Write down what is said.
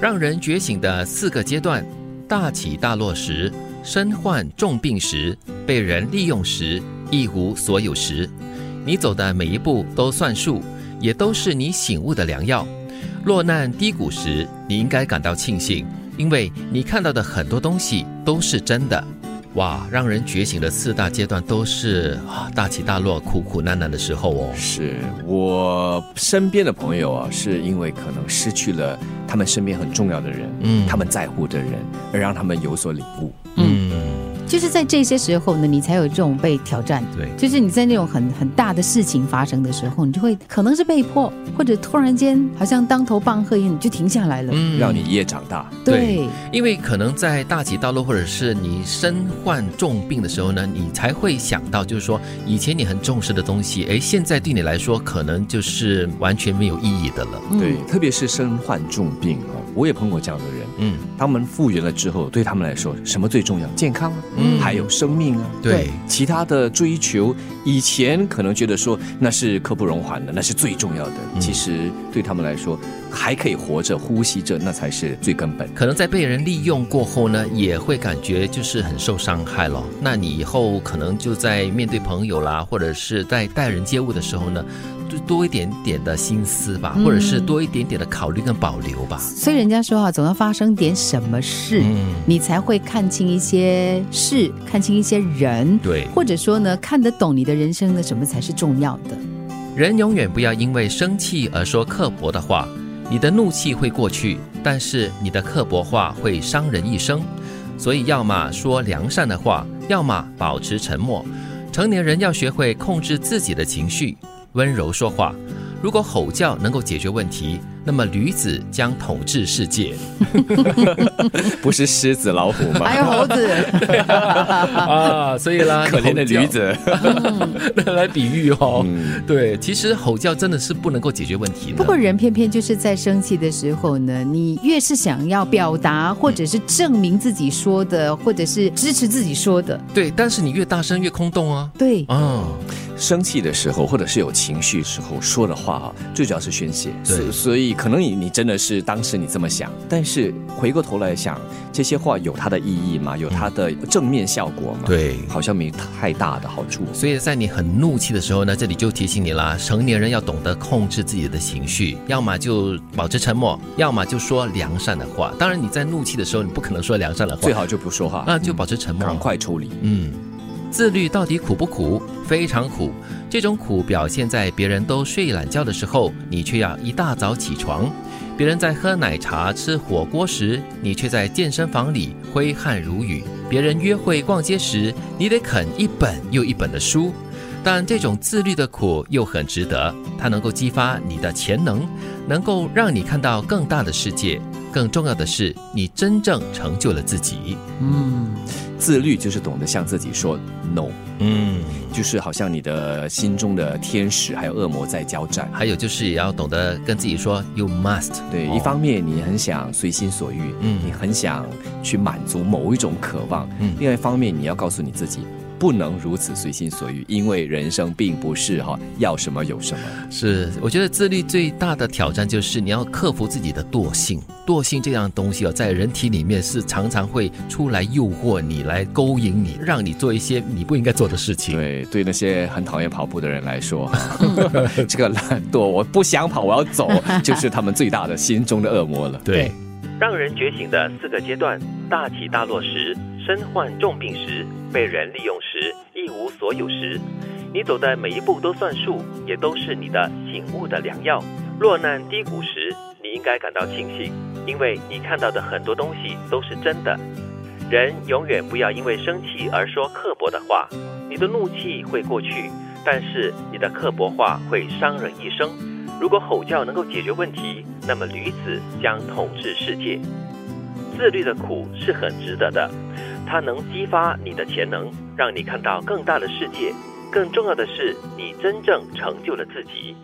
让人觉醒的四个阶段：大起大落时，身患重病时，被人利用时，一无所有时。你走的每一步都算数，也都是你醒悟的良药。落难低谷时，你应该感到庆幸，因为你看到的很多东西都是真的。哇，让人觉醒的四大阶段都是啊大起大落、苦苦难难的时候哦。是我身边的朋友啊，是因为可能失去了他们身边很重要的人，嗯，他们在乎的人，而让他们有所领悟，嗯。就是在这些时候呢，你才有这种被挑战。对，就是你在那种很很大的事情发生的时候，你就会可能是被迫，或者突然间好像当头棒喝一样，你就停下来了，让你一夜长大。对，因为可能在大起大落，或者是你身患重病的时候呢，你才会想到，就是说以前你很重视的东西，哎，现在对你来说可能就是完全没有意义的了。对，特别是身患重病哦，我也碰过这样的人。嗯，他们复原了之后，对他们来说，什么最重要？健康啊，嗯，还有生命啊。对，其他的追求，以前可能觉得说那是刻不容缓的，那是最重要的。其实对他们来说，还可以活着、呼吸着，那才是最根本。可能在被人利用过后呢，也会感觉就是很受伤害了。那你以后可能就在面对朋友啦，或者是在待人接物的时候呢？就多一点点的心思吧，或者是多一点点的考虑跟保留吧。所以人家说啊，总要发生点什么事，你才会看清一些事，看清一些人。对，或者说呢，看得懂你的人生的什么才是重要的。人永远不要因为生气而说刻薄的话。你的怒气会过去，但是你的刻薄话会伤人一生。所以，要么说良善的话，要么保持沉默。成年人要学会控制自己的情绪。温柔说话，如果吼叫能够解决问题。那么驴子将统治世界，不是狮子老虎吗？还有猴子 啊，所以啦，可怜的驴子来比喻哦。对，其实吼叫真的是不能够解决问题的。不过人偏偏就是在生气的时候呢，你越是想要表达，或者是证明自己说的，或者是支持自己说的，对，但是你越大声越空洞啊。对，嗯，生气的时候或者是有情绪时候说的话啊，最主要是宣泄。对，所以。可能你你真的是当时你这么想，但是回过头来想，这些话有它的意义吗？有它的正面效果吗？对，好像没太大的好处。所以在你很怒气的时候呢，这里就提醒你啦，成年人要懂得控制自己的情绪，要么就保持沉默，要么就说良善的话。当然你在怒气的时候，你不可能说良善的话，最好就不说话，那就保持沉默，赶快处理。嗯。自律到底苦不苦？非常苦。这种苦表现在别人都睡懒觉的时候，你却要一大早起床；别人在喝奶茶、吃火锅时，你却在健身房里挥汗如雨；别人约会逛街时，你得啃一本又一本的书。但这种自律的苦又很值得，它能够激发你的潜能，能够让你看到更大的世界。更重要的是，你真正成就了自己。嗯。自律就是懂得向自己说 no，嗯，就是好像你的心中的天使还有恶魔在交战，还有就是也要懂得跟自己说 you must。对，一方面你很想随心所欲，嗯，你很想去满足某一种渴望，嗯，另外一方面你要告诉你自己。不能如此随心所欲，因为人生并不是哈要什么有什么。是，我觉得自律最大的挑战就是你要克服自己的惰性。惰性这样东西哦，在人体里面是常常会出来诱惑你，来勾引你，让你做一些你不应该做的事情。对，对那些很讨厌跑步的人来说，这个懒惰，我不想跑，我要走，就是他们最大的心中的恶魔了。对，让人觉醒的四个阶段：大起大落时。身患重病时，被人利用时，有时，你走的每一步都算数，也都是你的醒悟的良药。落难低谷时，你应该感到庆幸，因为你看到的很多东西都是真的。人永远不要因为生气而说刻薄的话，你的怒气会过去，但是你的刻薄话会伤人一生。如果吼叫能够解决问题，那么驴子将统治世界。自律的苦是很值得的。它能激发你的潜能，让你看到更大的世界。更重要的是，你真正成就了自己。